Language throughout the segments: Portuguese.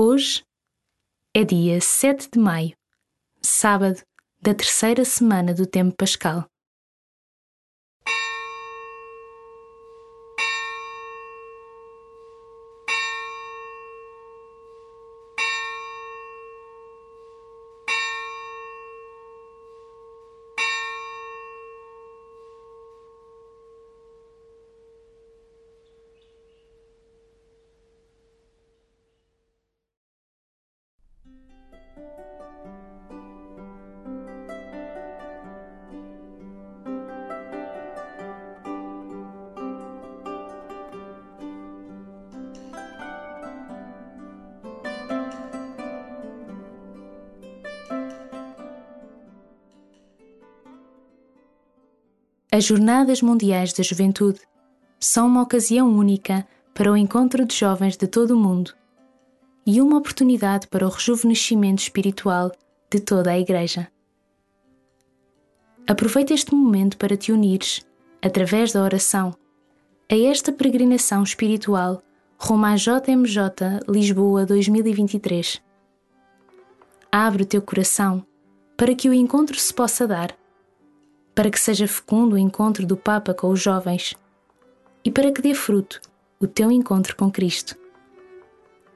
Hoje é dia 7 de maio, sábado da terceira semana do tempo pascal. As Jornadas Mundiais da Juventude são uma ocasião única para o encontro de jovens de todo o mundo e uma oportunidade para o rejuvenescimento espiritual de toda a Igreja. Aproveita este momento para te unires, através da oração, a esta peregrinação espiritual rumo à JMJ Lisboa 2023. Abre o teu coração para que o encontro se possa dar para que seja fecundo o encontro do Papa com os jovens e para que dê fruto o teu encontro com Cristo.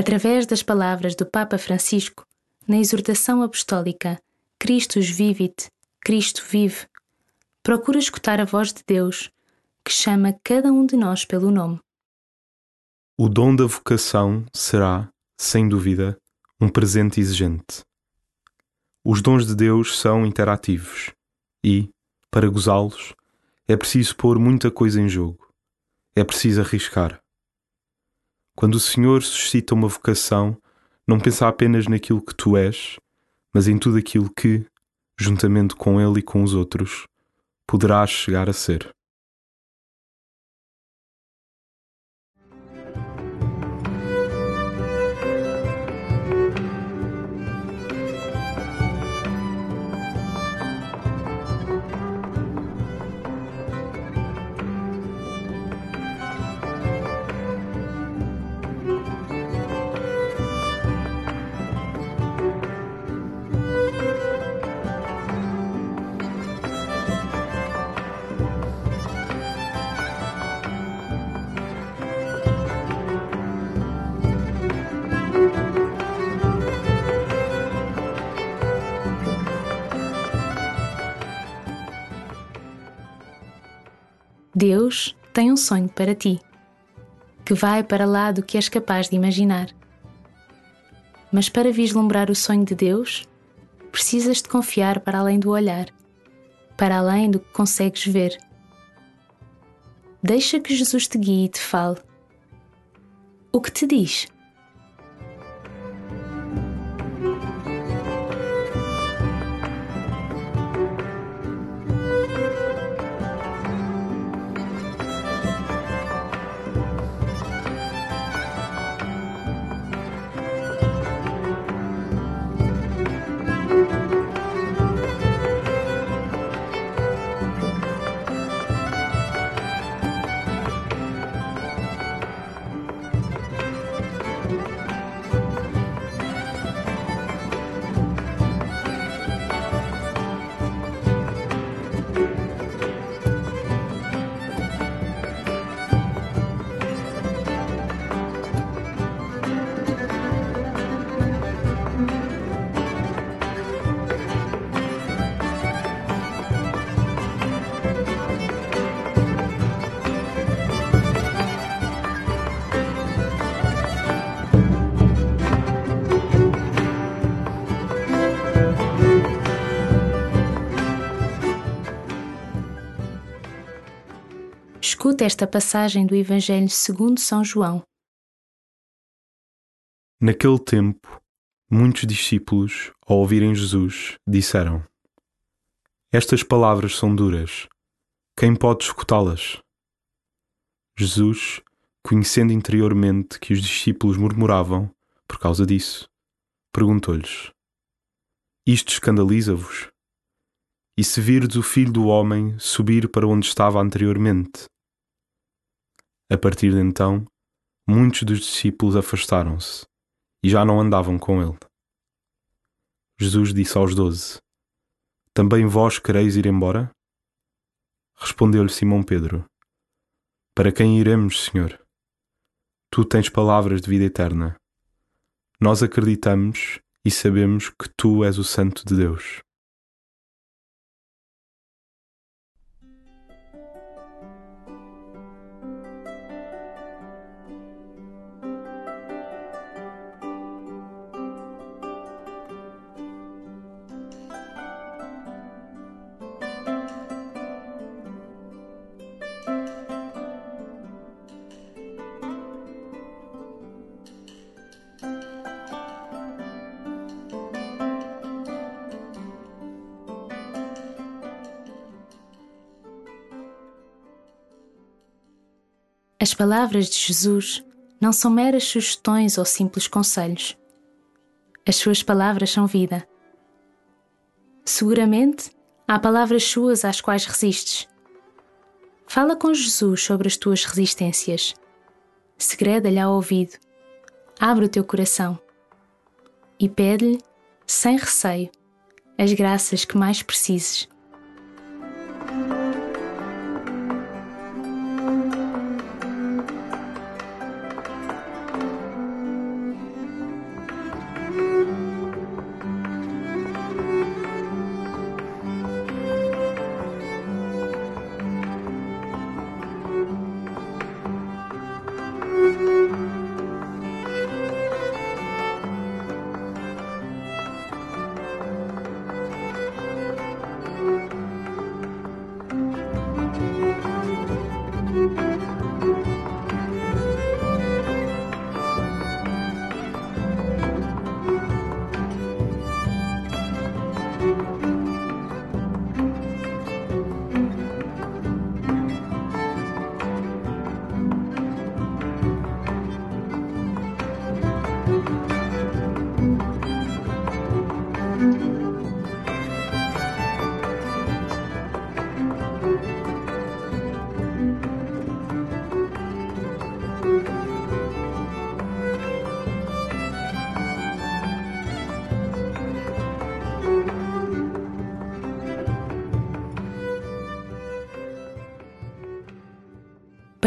Através das palavras do Papa Francisco, na exortação apostólica Christus vivit, Cristo vive, procura escutar a voz de Deus, que chama cada um de nós pelo nome. O dom da vocação será, sem dúvida, um presente exigente. Os dons de Deus são interativos e, para gozá-los, é preciso pôr muita coisa em jogo. É preciso arriscar. Quando o Senhor suscita uma vocação, não pensa apenas naquilo que tu és, mas em tudo aquilo que, juntamente com Ele e com os outros, poderás chegar a ser. Deus tem um sonho para ti, que vai para lá do que és capaz de imaginar. Mas para vislumbrar o sonho de Deus, precisas de confiar para além do olhar, para além do que consegues ver. Deixa que Jesus te guie e te fale. O que te diz? Esta passagem do Evangelho segundo São João. Naquele tempo, muitos discípulos, ao ouvirem Jesus, disseram: Estas palavras são duras. Quem pode escutá-las? Jesus, conhecendo interiormente que os discípulos murmuravam por causa disso, perguntou-lhes: Isto escandaliza-vos? E se virdes o filho do homem subir para onde estava anteriormente? A partir de então, muitos dos discípulos afastaram-se e já não andavam com ele. Jesus disse aos doze: Também vós quereis ir embora? Respondeu-lhe Simão Pedro: Para quem iremos, Senhor? Tu tens palavras de vida eterna. Nós acreditamos e sabemos que tu és o Santo de Deus. As palavras de Jesus não são meras sugestões ou simples conselhos. As suas palavras são vida. Seguramente há palavras suas às quais resistes. Fala com Jesus sobre as tuas resistências. Segreda-lhe ao ouvido. Abre o teu coração e pede-lhe, sem receio, as graças que mais precises.